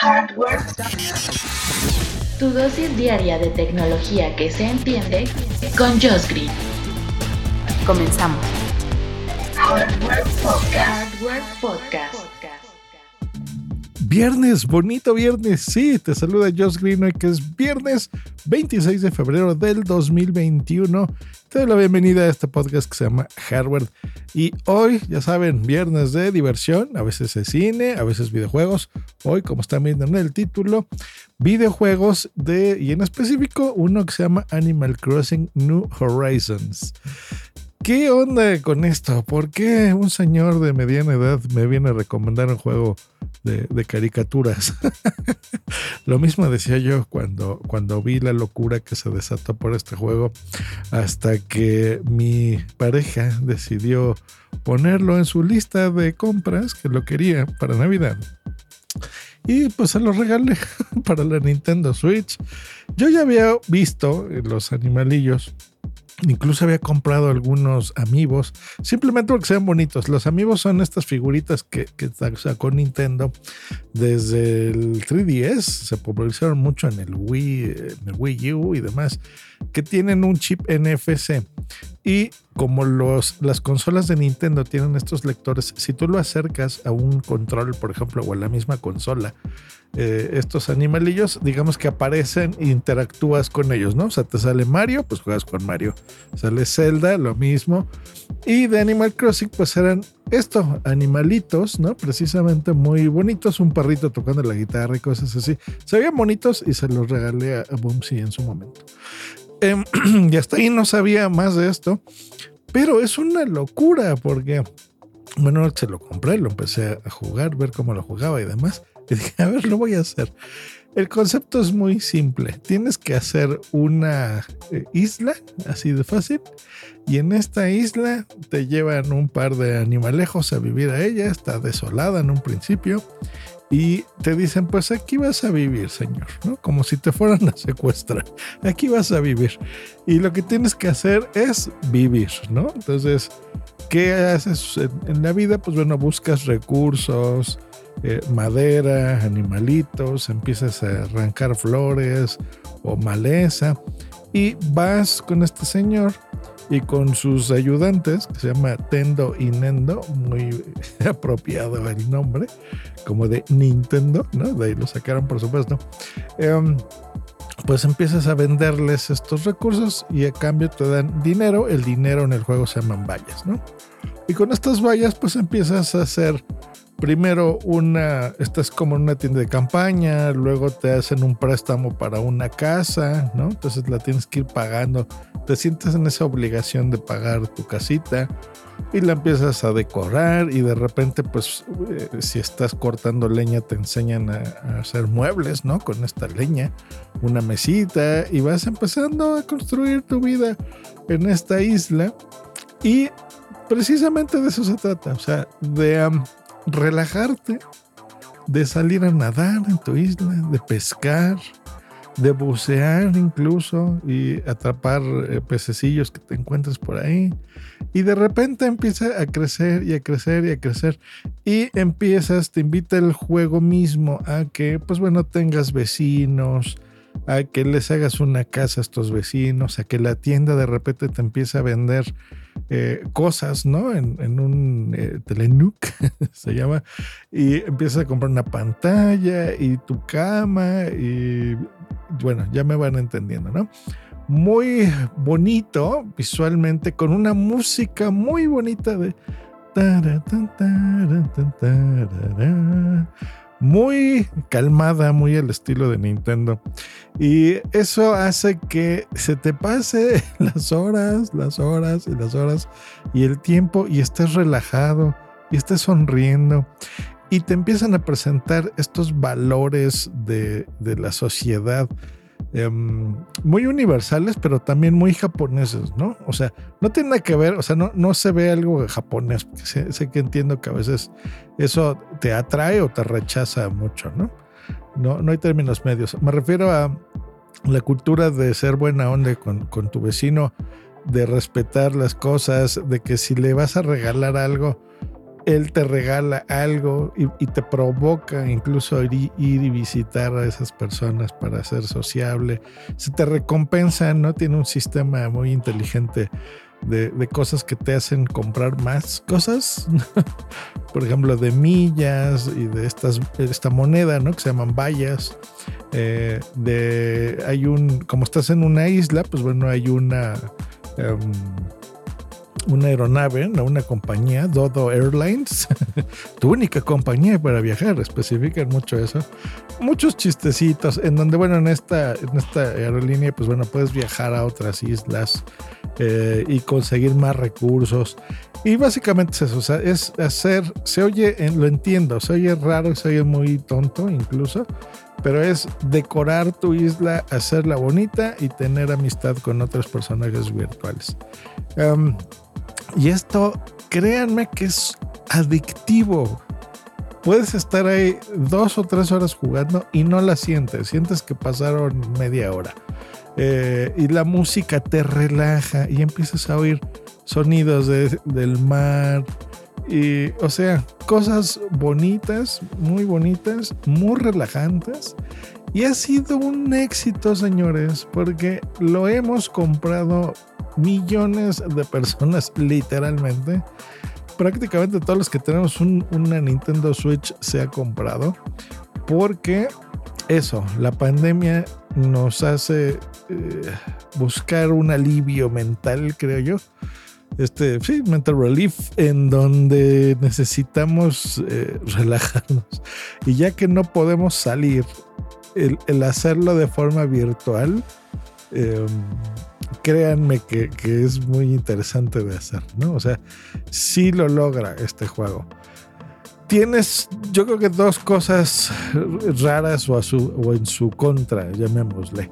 Hardware. Tu dosis diaria de tecnología que se entiende con Josh Green. Comenzamos. Hardware Podcast. Hardware Podcast. Viernes, bonito viernes. Sí, te saluda Josh Green que es viernes 26 de febrero del 2021. Te doy la bienvenida a este podcast que se llama Hardware. Y hoy, ya saben, viernes de diversión, a veces es cine, a veces videojuegos. Hoy, como están viendo en el título, videojuegos de, y en específico, uno que se llama Animal Crossing New Horizons. ¿Qué onda con esto? ¿Por qué un señor de mediana edad me viene a recomendar un juego de, caricaturas? Lo mismo decía yo cuando, cuando vi la locura que se desató por este juego, hasta que mi pareja decidió ponerlo en su lista de compras, que lo quería para Navidad. Y pues se lo regalé para la Nintendo Switch. Yo ya había visto los animalillos Incluso había comprado algunos amigos, simplemente porque sean bonitos. Los amigos son estas figuritas que, que, sacó Nintendo desde el 3DS, se popularizaron mucho en el Wii, en el Wii U y demás, que tienen un chip NFC. Y como los, las consolas de Nintendo tienen estos lectores, si tú lo acercas a un control, por ejemplo, o a la misma consola, eh, estos animalillos, digamos que aparecen e interactúas con ellos, ¿no? O sea, te sale Mario, pues juegas con Mario. Sale Zelda, lo mismo. Y de Animal Crossing, pues eran estos animalitos, ¿no? Precisamente muy bonitos, un perrito tocando la guitarra y cosas así. Se veían bonitos y se los regalé a, Boomsy en su momento. Eh, y hasta ahí no sabía más de esto, pero es una locura porque, bueno, se lo compré, lo empecé a jugar, ver cómo lo jugaba y demás. Y a ver, lo voy a hacer. El concepto es muy simple. Tienes que hacer una eh, isla, así de fácil, y en esta isla te llevan un par de animalejos a vivir a ella. Está desolada en un principio. Y te dicen, pues aquí vas a vivir, señor, ¿no? Como si te fueran a secuestrar. Aquí vas a vivir. Y lo que tienes que hacer es vivir, ¿no? Entonces, ¿qué haces en la vida? Pues bueno, buscas recursos, eh, madera, animalitos, empiezas a arrancar flores o maleza y vas con este señor y con sus ayudantes, que se llama Tendo y Nendo, muy apropiado el nombre, como de Nintendo, ¿no? De ahí lo sacaron, por supuesto. Eh, pues empiezas a venderles estos recursos y a cambio te dan dinero. El dinero en el juego se llaman vallas, ¿no? Y con estas vallas, pues empiezas a hacer primero una, estás como en una tienda de campaña, luego te hacen un préstamo para una casa, ¿no? Entonces la tienes que ir pagando, te sientes en esa obligación de pagar tu casita y la empiezas a decorar y de repente pues eh, si estás cortando leña te enseñan a, a, hacer muebles, ¿no? Con esta leña, una mesita y vas empezando a construir tu vida en esta isla y precisamente de eso se trata, o sea, de... Um, relajarte, de salir a nadar en tu isla, de pescar, de bucear incluso y atrapar eh, pececillos que te encuentres por ahí. Y de repente empieza a crecer y a crecer y a crecer. Y empiezas, te invita el juego mismo a que, pues bueno, tengas vecinos, a que les hagas una casa a estos vecinos, a que la tienda de repente te empiece a vender eh, cosas, ¿no? En, un eh, se llama, y empiezas a comprar una pantalla y tu cama, y bueno, ya me van entendiendo, ¿no? Muy bonito visualmente, con una música muy bonita de muy calmada, muy al estilo de Nintendo. Y eso hace que se te pase las horas, las horas y las horas y el tiempo y estés relajado y estés sonriendo. y te empiezan a presentar estos valores de, de la sociedad em, muy universales, pero también muy japoneses, ¿no? O sea, no tiene nada que ver, o sea, no, no se ve algo japonés, sé, sé que entiendo que a veces eso te atrae o te rechaza mucho, ¿no? No, no hay términos medios. Me refiero a la cultura de ser buena onda con, con tu vecino, de respetar las cosas, de que si le vas a regalar algo, él te regala algo y, te provoca incluso ir, ir y visitar a esas personas para ser sociable. Se te recompensa, ¿no? Tiene un sistema muy inteligente de, cosas que te hacen comprar más cosas. Por ejemplo, de millas y de estas, esta moneda, ¿no? Que se llaman vallas. Eh, hay un, como estás en una isla, pues bueno, hay una... em, una aeronave, una compañía, Dodo Airlines, tu única compañía para viajar, especifican mucho eso. Muchos chistecitos en donde, bueno, en esta, en esta aerolínea, pues bueno, puedes viajar a otras islas eh, y conseguir más recursos. Y básicamente es eso, es hacer, se oye, lo entiendo, se oye raro, se oye muy tonto incluso, pero es decorar tu isla, hacerla bonita y tener amistad con otros personajes virtuales. Y esto, créanme que es adictivo. Puedes estar ahí dos o tres horas jugando y no la sientes. Sientes que pasaron media hora. Eh, y la música te relaja y empiezas a oír sonidos de- del mar. Y, o sea, cosas bonitas, muy bonitas, muy relajantes. Y ha sido un éxito, señores, porque lo hemos comprado millones de personas, literalmente. Prácticamente todos los que tenemos un- una Nintendo Switch se ha comprado. Porque eso, la pandemia nos hace eh, buscar un alivio mental, creo yo. Este, sí, mental relief, en donde necesitamos eh, relajarnos. Y ya que no podemos salir, el, hacerlo de forma virtual, eh, créanme que, que es muy interesante de hacer, ¿no? O sea, sí lo logra este juego. Tienes, yo creo que dos cosas raras o, a su, o en su contra, llamémosle.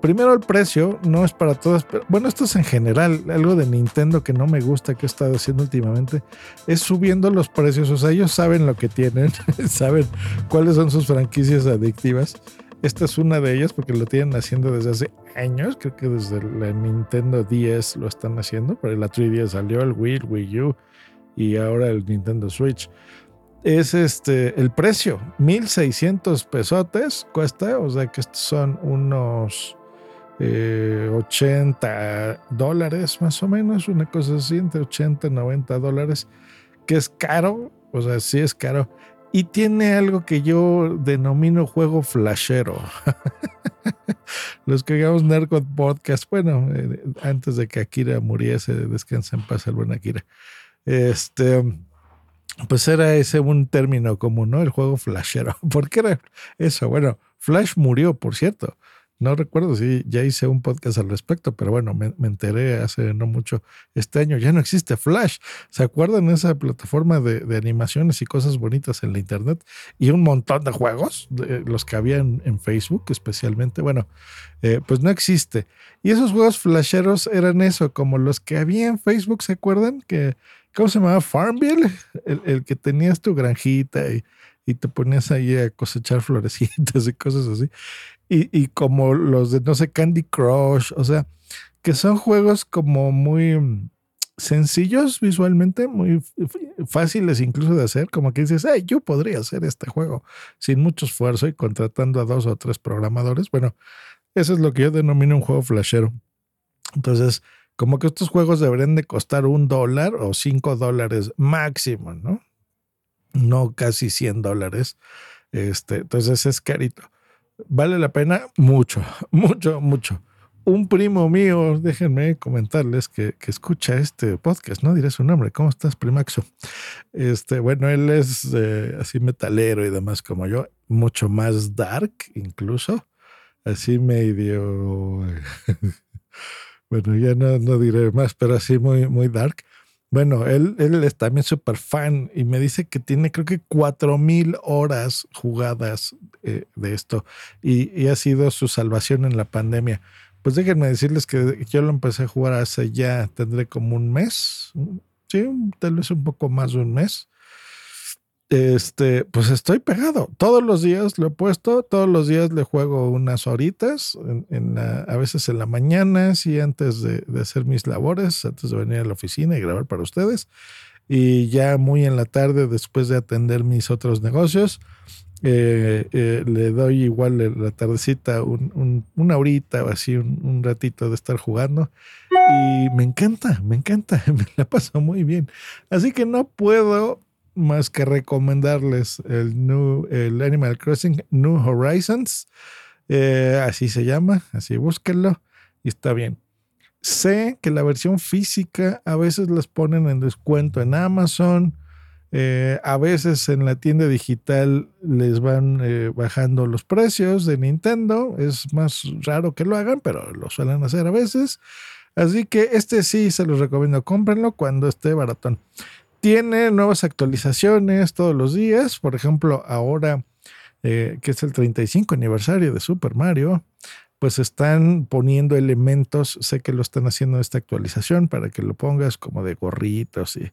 Primero el precio, no es para todas, pero bueno, esto es en general, algo de Nintendo que no me gusta que he estado haciendo últimamente, es subiendo los precios, o sea, ellos saben lo que tienen, saben cuáles son sus franquicias adictivas. Esta es una de ellas porque lo tienen haciendo desde hace años, creo que desde la Nintendo 10 lo están haciendo, pero la 3DS salió, el Wii, Wii U y ahora el Nintendo Switch. Es este el precio, 1600 pesotes cuesta, o sea que estos son unos eh, 80 dólares más o menos, una cosa así, entre 80 y 90 dólares, que es caro, o sea, sí es caro, y tiene algo que yo denomino juego flashero. Los que hagamos Nerdcore Podcast, bueno, eh, antes de que Akira muriese, descansa en paz el buen Akira. Este, pues era ese un término común, ¿no? El juego flashero. ¿Por qué era eso? Bueno, Flash murió, por cierto. No recuerdo si ya hice un podcast al respecto, pero bueno, me, me enteré hace no mucho este año. Ya no existe Flash. ¿Se acuerdan esa plataforma de, animaciones y cosas bonitas en la internet? Y un montón de juegos, los que había en, en Facebook especialmente. Bueno, eh, pues no existe. Y esos juegos flasheros eran eso, como los que había en Facebook, ¿se acuerdan? Que, ¿Cómo se llamaba? Farmville, el, el que tenías tu granjita y, y te ponías ahí a cosechar florecitas y cosas así. Y, y como los de, no sé, Candy Crush, o sea, que son juegos como muy sencillos visualmente, muy fáciles incluso de hacer, como que dices, hey, yo podría hacer este juego sin mucho esfuerzo y contratando a dos o tres programadores. Bueno, eso es lo que yo denomino un juego flashero. Entonces, como que estos juegos deberían de costar un dólar o cinco dólares máximo, ¿no? No casi 100 dólares. Este, entonces es carito. Vale la pena mucho, mucho, mucho. Un primo mío, déjenme comentarles que, que escucha este podcast, no diré su nombre. ¿Cómo estás, primaxo? Este, bueno, él es eh, así metalero y demás como yo, mucho más dark incluso, así medio bueno, ya no, no diré más, pero así muy, muy dark. Bueno, él, él es también súper fan y me dice que tiene creo que cuatro mil horas jugadas eh, de esto y, y, ha sido su salvación en la pandemia. Pues déjenme decirles que yo lo empecé a jugar hace ya, tendré como un mes, sí, tal vez un poco más de un mes este, pues estoy pegado. Todos los días lo he puesto, todos los días le juego unas horitas, en, a veces en la mañana, sí, antes de, hacer mis labores, antes de venir a la oficina y grabar para ustedes. Y ya muy en la tarde, después de atender mis otros negocios, eh, eh, le doy igual la tardecita una horita o así, un, un, ratito de estar jugando. Y me encanta, me encanta, me la paso muy bien. Así que no puedo más que recomendarles el, el Animal Crossing New Horizons. Eh, así se llama, así búsquenlo y está bien. Sé que la versión física a veces las ponen en descuento en Amazon, eh, a veces en la tienda digital les van eh, bajando los precios de Nintendo. Es más raro que lo hagan, pero lo suelen hacer a veces. Así que este sí se los recomiendo. Cómprenlo cuando esté baratón tiene nuevas actualizaciones todos los días. Por ejemplo, ahora eh, que es el 35 aniversario de Super Mario, pues están poniendo elementos, sé que lo están haciendo esta actualización para que lo pongas como de gorritos y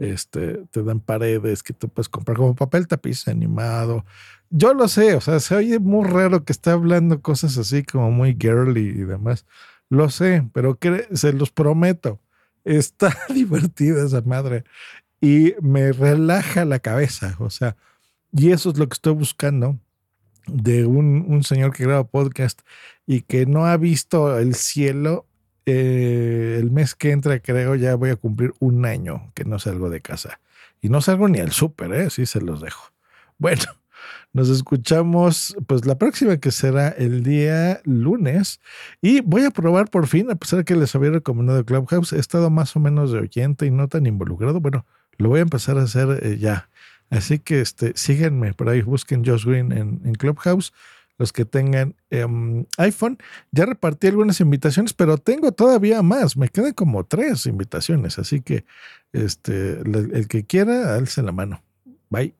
este, te dan paredes que tú puedes comprar como papel tapiz animado. Yo lo sé, o sea, se oye muy raro que esté hablando cosas así como muy girly y demás. Lo sé, pero se los prometo. Está divertida esa madre y me relaja la cabeza. O sea, y eso es lo que estoy buscando de un, señor que graba podcast y que no ha visto el cielo. Eh, el mes que entra, creo, ya voy a cumplir un año que no salgo de casa. Y no salgo ni al súper, ¿eh? Sí se los dejo. Bueno, nos escuchamos pues la próxima que será el día lunes. Y voy a probar por fin, a pesar de que les había recomendado Clubhouse, he estado más o menos de oyente y no tan involucrado. Bueno, lo voy a empezar a hacer eh, ya. Así que este, síganme por ahí, busquen Josh Green en, Clubhouse. Los que tengan em, iPhone, ya repartí algunas invitaciones, pero tengo todavía más. Me quedan como tres invitaciones. Así que este, el, el que quiera, alce la mano. Bye.